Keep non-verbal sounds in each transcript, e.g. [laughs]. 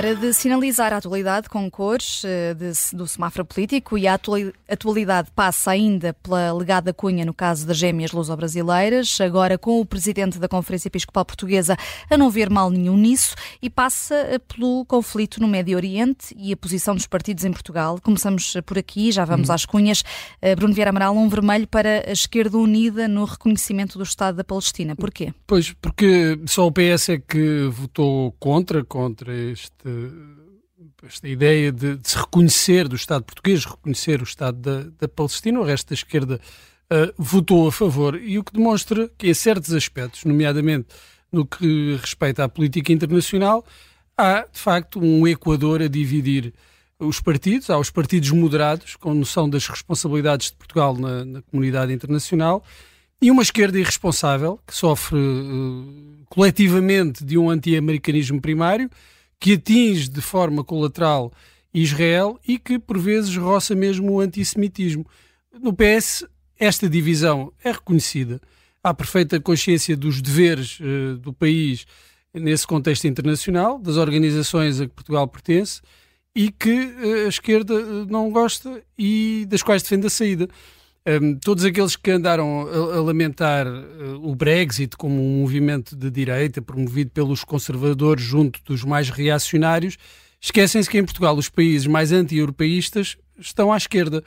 Hora de sinalizar a atualidade com cores eh, de, do semáforo político e a atualidade passa ainda pela legada cunha no caso das gêmeas luso-brasileiras, agora com o presidente da Conferência Episcopal Portuguesa a não ver mal nenhum nisso e passa eh, pelo conflito no Médio Oriente e a posição dos partidos em Portugal. Começamos por aqui, já vamos hum. às cunhas. Eh, Bruno Vieira Amaral, um vermelho para a esquerda unida no reconhecimento do Estado da Palestina. Porquê? Pois, porque só o PS é que votou contra, contra este esta ideia de, de, se reconhecer do Estado português, reconhecer o Estado da, da Palestina, o resto da esquerda uh, votou a favor, e o que demonstra que em certos aspectos, nomeadamente no que respeita à política internacional, há de facto um Equador a dividir os partidos, há os partidos moderados, com noção das responsabilidades de Portugal na, na comunidade internacional, e uma esquerda irresponsável, que sofre uh, coletivamente de um anti-americanismo primário, que atinge de forma colateral Israel e que, por vezes, roça mesmo o antissemitismo. No PS, esta divisão é reconhecida. Há perfeita consciência dos deveres uh, do país nesse contexto internacional, das organizações a que Portugal pertence e que uh, a esquerda uh, não gosta e das quais defende a saída. Um, todos aqueles que andaram a, a lamentar uh, o Brexit como um movimento de direita promovido pelos conservadores junto dos mais reacionários, esquecem-se que em Portugal os países mais anti-europeístas estão à esquerda.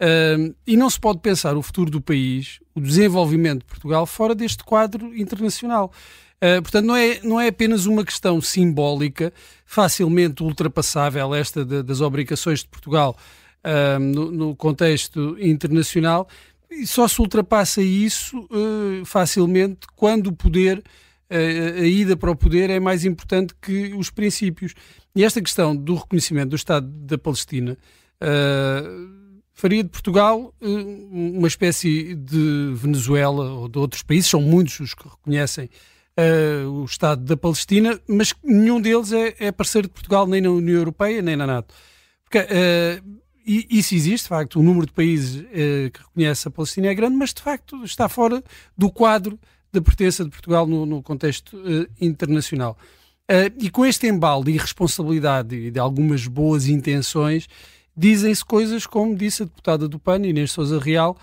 Um, e não se pode pensar o futuro do país, o desenvolvimento de Portugal, fora deste quadro internacional. Uh, portanto, não é, não é apenas uma questão simbólica, facilmente ultrapassável, esta de, das obrigações de Portugal no, no, contexto internacional, e só se ultrapassa isso uh, facilmente quando o poder, uh, a ida para o poder é mais importante que os princípios. E esta questão do reconhecimento do Estado da Palestina faria de Portugal uma espécie de Venezuela ou de outros países, são muitos os que reconhecem Uh, o Estado da Palestina, mas nenhum deles é, é, parceiro de Portugal nem na União Europeia nem na NATO. Porque uh, e isso existe, de facto, o número de países eh, que reconhece a Palestina é grande, mas de facto está fora do quadro da pertença de Portugal no, no contexto eh, internacional. Uh, e com este embalo de irresponsabilidade e de algumas boas intenções, dizem-se coisas como disse a deputada do PAN, Inês Souza Real,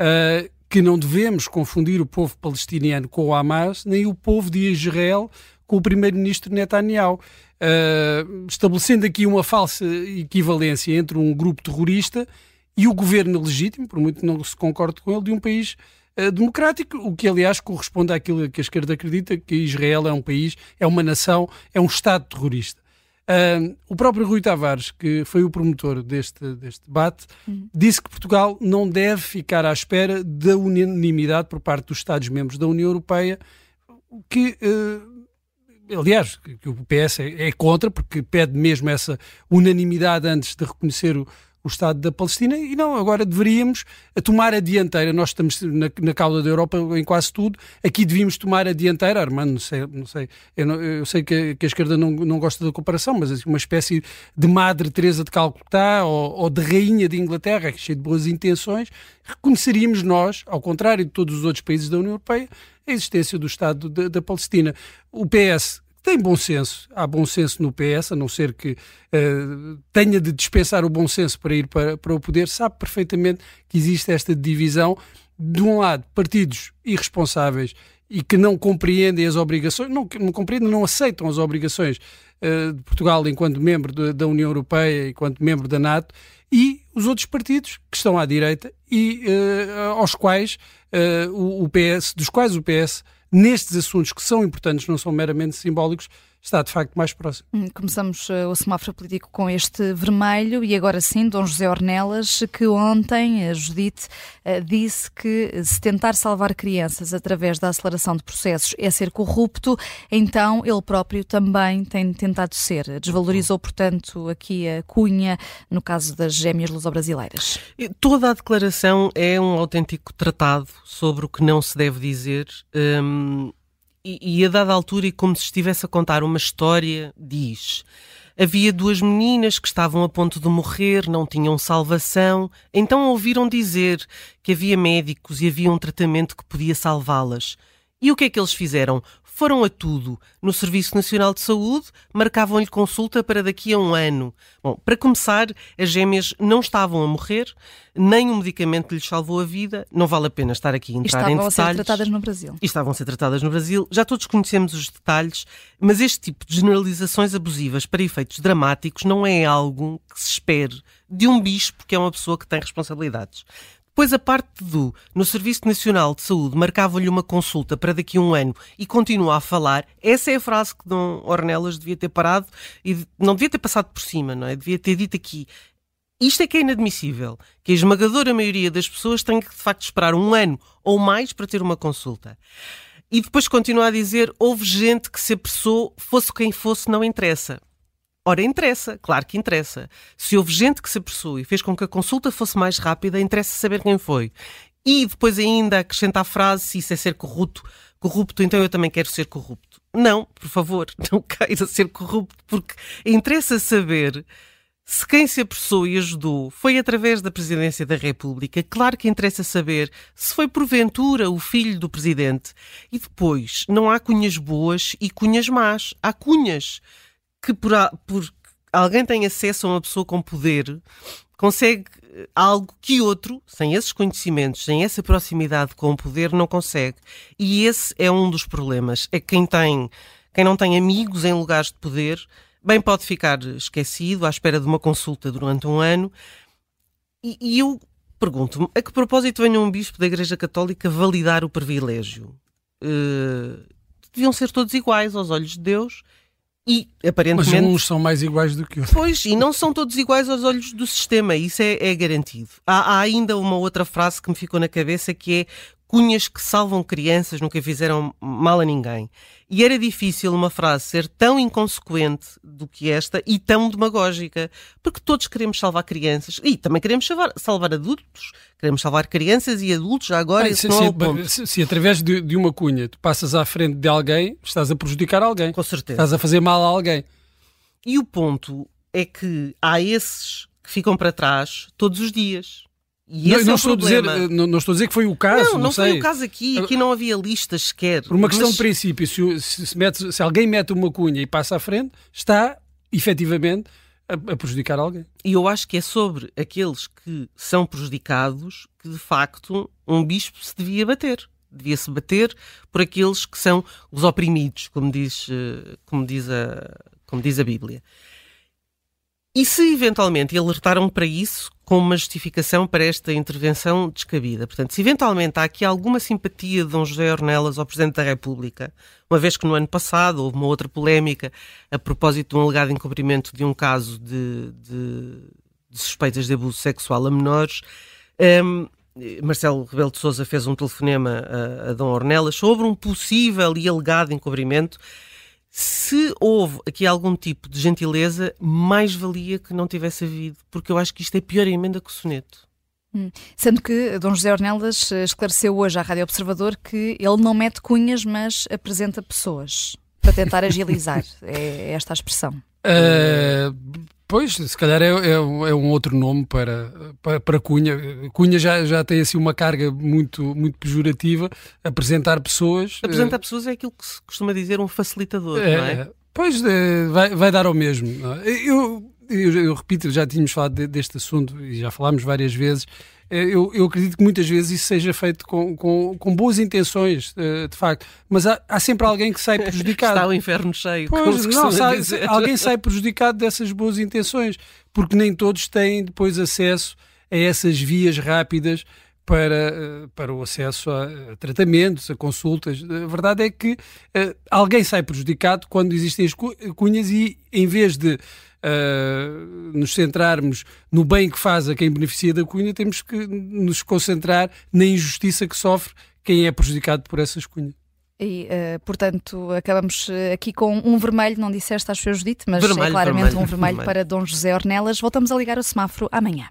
uh, que não devemos confundir o povo palestiniano com o Hamas, nem o povo de Israel com o primeiro-ministro Netanyahu uh, estabelecendo aqui uma falsa equivalência entre um grupo terrorista e o governo legítimo, por muito que não se concorde com ele, de um país uh, democrático, o que aliás corresponde àquilo que a esquerda acredita, que Israel é um país, é uma nação, é um Estado terrorista. Uh, o próprio Rui Tavares, que foi o promotor deste, deste debate, uhum. disse que Portugal não deve ficar à espera da unanimidade por parte dos Estados-membros da União Europeia, que uh, aliás, que o PS é, é, contra, porque pede mesmo essa unanimidade antes de reconhecer o, o Estado da Palestina, e não, agora deveríamos tomar a dianteira. Nós estamos na, na cauda da Europa em quase tudo, aqui devíamos tomar a dianteira. Armando, não sei, não sei eu, não, eu sei que que a, esquerda não, não gosta da comparação, mas assim, uma espécie de Madre Teresa de Calcutá ou, ou de Rainha de Inglaterra, cheia de boas intenções, reconheceríamos nós, ao contrário de todos os outros países da União Europeia, a existência do Estado da, da Palestina. O PS tem bom senso, há bom senso no PS, a não ser que uh, tenha de dispensar o bom senso para ir para, para o poder, sabe perfeitamente que existe esta divisão. De um lado, partidos irresponsáveis e que não compreendem as obrigações, não, não compreendem, não aceitam as obrigações uh, de Portugal enquanto membro de, da União Europeia, enquanto membro da NATO, e os outros partidos que estão à direita e uh, aos quais uh, o, o PS, dos quais o PS nestes assuntos que são importantes, não são meramente simbólicos, está de facto mais próximo. Hum, começamos uh, o semáforo político com este vermelho e agora sim, Dom José Ornelas, que ontem, a Judite, uh, disse que se tentar salvar crianças através da aceleração de processos é ser corrupto, então ele próprio também tem tentado ser. Desvalorizou, portanto, aqui a cunha no caso das gêmeas luso-brasileiras. Toda a declaração é um autêntico tratado sobre o que não se deve dizer. Hum e, e a dada altura, e como se estivesse a contar uma história, diz: Havia duas meninas que estavam a ponto de morrer, não tinham salvação, então ouviram dizer que havia médicos e havia um tratamento que podia salvá-las. E o que é que eles fizeram? Foram a tudo. No Serviço Nacional de Saúde, marcavam-lhe consulta para daqui a um ano. Bom, para começar, as gêmeas não estavam a morrer, nem o medicamento lhes salvou a vida. Não vale a pena estar aqui a entrar em detalhes. Estavam a ser tratadas no Brasil. E estavam a ser tratadas no Brasil. Já todos conhecemos os detalhes, mas este tipo de generalizações abusivas para efeitos dramáticos não é algo que se espere de um bispo que é uma pessoa que tem responsabilidades. Depois, a parte do no Serviço Nacional de Saúde marcava-lhe uma consulta para daqui a um ano e continua a falar, essa é a frase que Dom Ornelas devia ter parado e não devia ter passado por cima, não é? Devia ter dito aqui. Isto é que é inadmissível, que a esmagadora maioria das pessoas tem que de facto esperar um ano ou mais para ter uma consulta. E depois continua a dizer: houve gente que se apressou, fosse quem fosse, não interessa. Ora, interessa, claro que interessa. Se houve gente que se apressou e fez com que a consulta fosse mais rápida, interessa saber quem foi. E depois ainda acrescenta a frase: se isso é ser corrupto, corrupto, então eu também quero ser corrupto. Não, por favor, [laughs] não queira ser corrupto, porque interessa saber se quem se apressou e ajudou foi através da Presidência da República. Claro que interessa saber se foi porventura o filho do Presidente. E depois, não há cunhas boas e cunhas más. Há cunhas que por, por alguém tem acesso a uma pessoa com poder, consegue eh, algo que outro, sem esses conhecimentos, sem essa proximidade com o poder, não consegue. E esse é um dos problemas. É que quem tem, quem não tem amigos em lugares de poder, bem pode ficar esquecido à espera de uma consulta durante um ano. E, e eu pergunto-me, a que propósito venha um bispo da Igreja Católica validar o privilégio? Uh, deviam ser todos iguais aos olhos de Deus e aparentemente. Mas uns são mais iguais do que outros. Pois, e não são todos iguais aos olhos do sistema, isso é, é garantido. Há, há, ainda uma outra frase que me ficou na cabeça que é cunhas que salvam crianças nunca fizeram mal a ninguém. E era difícil uma frase ser tão inconsequente do que esta e tão demagógica, porque todos queremos salvar crianças e também queremos salvar, salvar adultos, queremos salvar crianças e adultos já agora. Bem, se, é se, se, através de, de, uma cunha tu passas à frente de alguém, estás a prejudicar alguém. Com certeza. Estás a fazer mal a alguém. E o ponto é que há esses que ficam para trás todos os dias. E não, não é estou dizer, não, não, estou a dizer que foi o caso. Não, não, não foi o caso aqui. Aqui não havia listas sequer. Por uma questão mas... de princípio, se, se, mete, se, alguém mete uma cunha e passa à frente, está efetivamente a, a, prejudicar alguém. E eu acho que é sobre aqueles que são prejudicados que de facto um bispo se devia bater. Devia-se bater por aqueles que são os oprimidos, como diz, eh, como diz, a, como diz a Bíblia. E se eventualmente alertaram para isso com uma justificação para esta intervenção descabida? Portanto, se eventualmente há aqui alguma simpatia de Dom José Ornelas ao Presidente da República, uma vez que no ano passado houve uma outra polémica a propósito de um alegado encobrimento de um caso de, de, de suspeitas de abuso sexual a menores, um, Marcelo Rebelo de Sousa fez um telefonema a, a Dom Ornelas sobre um possível e alegado encobrimento se houve aqui algum tipo de gentileza, mais valia que não tivesse havido, porque eu acho que isto é pior emenda que o soneto. Hum. Sendo que Dom José Ornelas eh, esclareceu hoje à Rádio Observador que ele não mete cunhas, mas apresenta pessoas para tentar agilizar. [laughs] é esta a expressão. Uh, Pois, se calhar é, é, é, um outro nome para, para, para, Cunha. Cunha já, já tem assim uma carga muito, muito pejorativa. Apresentar pessoas. Apresentar uh, pessoas é aquilo que se costuma dizer um facilitador, é, não é? Pois, é, vai, vai dar ao mesmo. Eu, eu, eu, repito, já tínhamos falado de, deste assunto e já falámos várias vezes. É, eu, eu, acredito que muitas vezes isso seja feito com, com, com boas intenções, eh, de facto, mas há, há, sempre alguém que sai [laughs] prejudicado. Está o inferno cheio. Pois, não, sai, alguém sai prejudicado dessas boas intenções, porque nem todos têm depois acesso a essas vias rápidas para, eh, para o acesso a, tratamentos, a consultas. A verdade é que uh, alguém sai prejudicado quando existem as cunhas e, em vez de uh, nos centrarmos no bem que faz a quem beneficia da cunha, temos que nos concentrar na injustiça que sofre quem é prejudicado por essas cunhas. E, uh, portanto, acabamos aqui com um vermelho, não disseste, acho que eu dito, mas vermelho, é claramente vermelho, um vermelho, vermelho para Dom José Ornelas. Voltamos a ligar o semáforo amanhã.